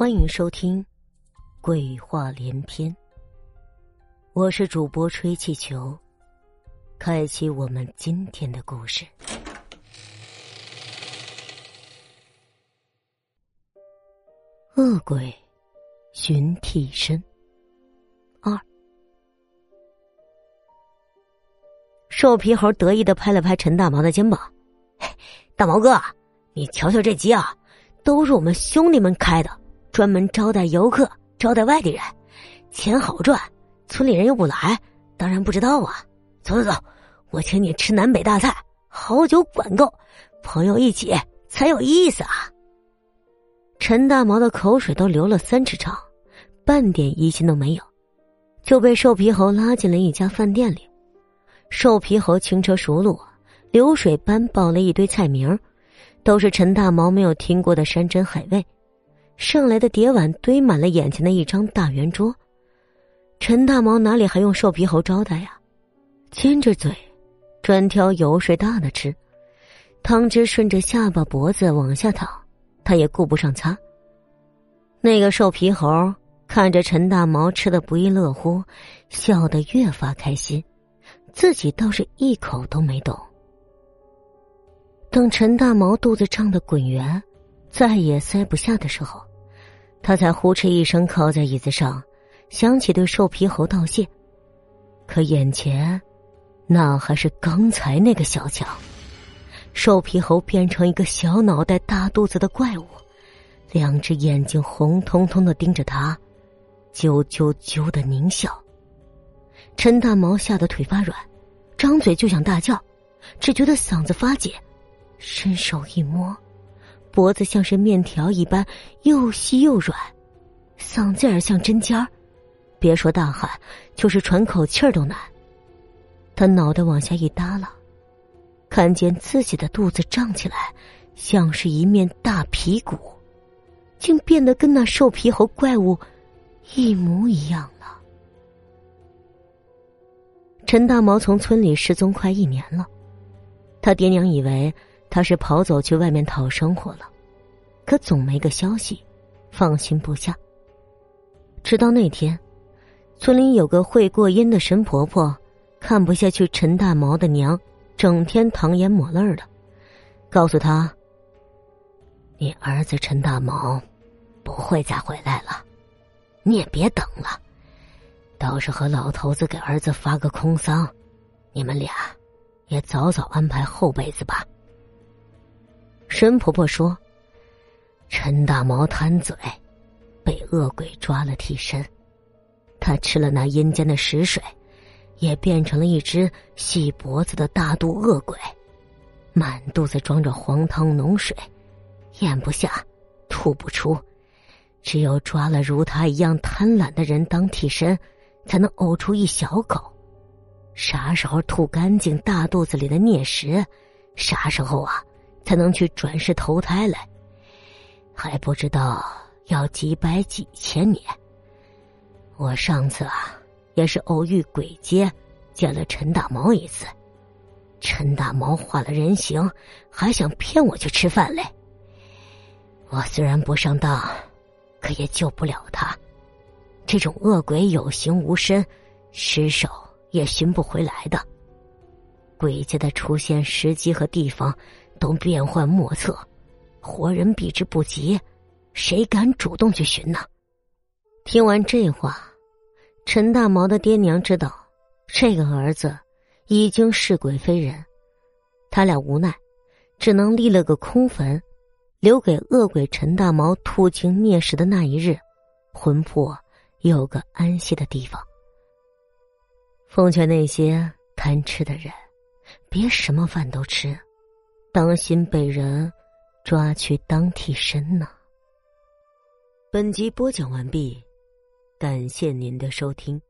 欢迎收听《鬼话连篇》，我是主播吹气球，开启我们今天的故事。恶鬼寻替身二，瘦皮猴得意的拍了拍陈大毛的肩膀：“大毛哥，你瞧瞧这鸡啊，都是我们兄弟们开的。”专门招待游客，招待外地人，钱好赚，村里人又不来，当然不知道啊。走走走，我请你吃南北大菜，好酒管够，朋友一起才有意思啊。陈大毛的口水都流了三尺长，半点疑心都没有，就被瘦皮猴拉进了一家饭店里。瘦皮猴轻车熟路，流水般报了一堆菜名，都是陈大毛没有听过的山珍海味。上来的碟碗堆满了眼前的一张大圆桌，陈大毛哪里还用瘦皮猴招待呀？尖着嘴，专挑油水大的吃，汤汁顺着下巴脖子往下淌，他也顾不上擦。那个瘦皮猴看着陈大毛吃的不亦乐乎，笑得越发开心，自己倒是一口都没动。等陈大毛肚子胀得滚圆，再也塞不下的时候。他才呼哧一声靠在椅子上，想起对瘦皮猴道谢，可眼前，那还是刚才那个小强。瘦皮猴变成一个小脑袋、大肚子的怪物，两只眼睛红彤彤的盯着他，啾啾啾的狞笑。陈大毛吓得腿发软，张嘴就想大叫，只觉得嗓子发紧，伸手一摸。脖子像是面条一般又细又软，嗓子眼像针尖儿，别说大喊，就是喘口气儿都难。他脑袋往下一耷拉，看见自己的肚子胀起来，像是一面大皮鼓，竟变得跟那瘦皮猴怪物一模一样了。陈大毛从村里失踪快一年了，他爹娘以为。他是跑走去外面讨生活了，可总没个消息，放心不下。直到那天，村里有个会过阴的神婆婆，看不下去陈大毛的娘整天淌眼抹泪的，告诉他：“你儿子陈大毛不会再回来了，你也别等了，倒是和老头子给儿子发个空丧，你们俩也早早安排后辈子吧。”神婆婆说：“陈大毛贪嘴，被恶鬼抓了替身。他吃了那阴间的食水，也变成了一只细脖子的大肚恶鬼，满肚子装着黄汤浓水，咽不下，吐不出。只有抓了如他一样贪婪的人当替身，才能呕出一小口。啥时候吐干净大肚子里的孽食，啥时候啊？”才能去转世投胎来，还不知道要几百几千年。我上次啊，也是偶遇鬼街，见了陈大毛一次。陈大毛化了人形，还想骗我去吃饭嘞。我虽然不上当，可也救不了他。这种恶鬼有形无身，尸首也寻不回来的。鬼街的出现时机和地方。都变幻莫测，活人避之不及，谁敢主动去寻呢？听完这话，陈大毛的爹娘知道这个儿子已经是鬼非人，他俩无奈，只能立了个空坟，留给恶鬼陈大毛吐尽孽食的那一日，魂魄有个安息的地方。奉劝那些贪吃的人，别什么饭都吃。当心被人抓去当替身呢。本集播讲完毕，感谢您的收听。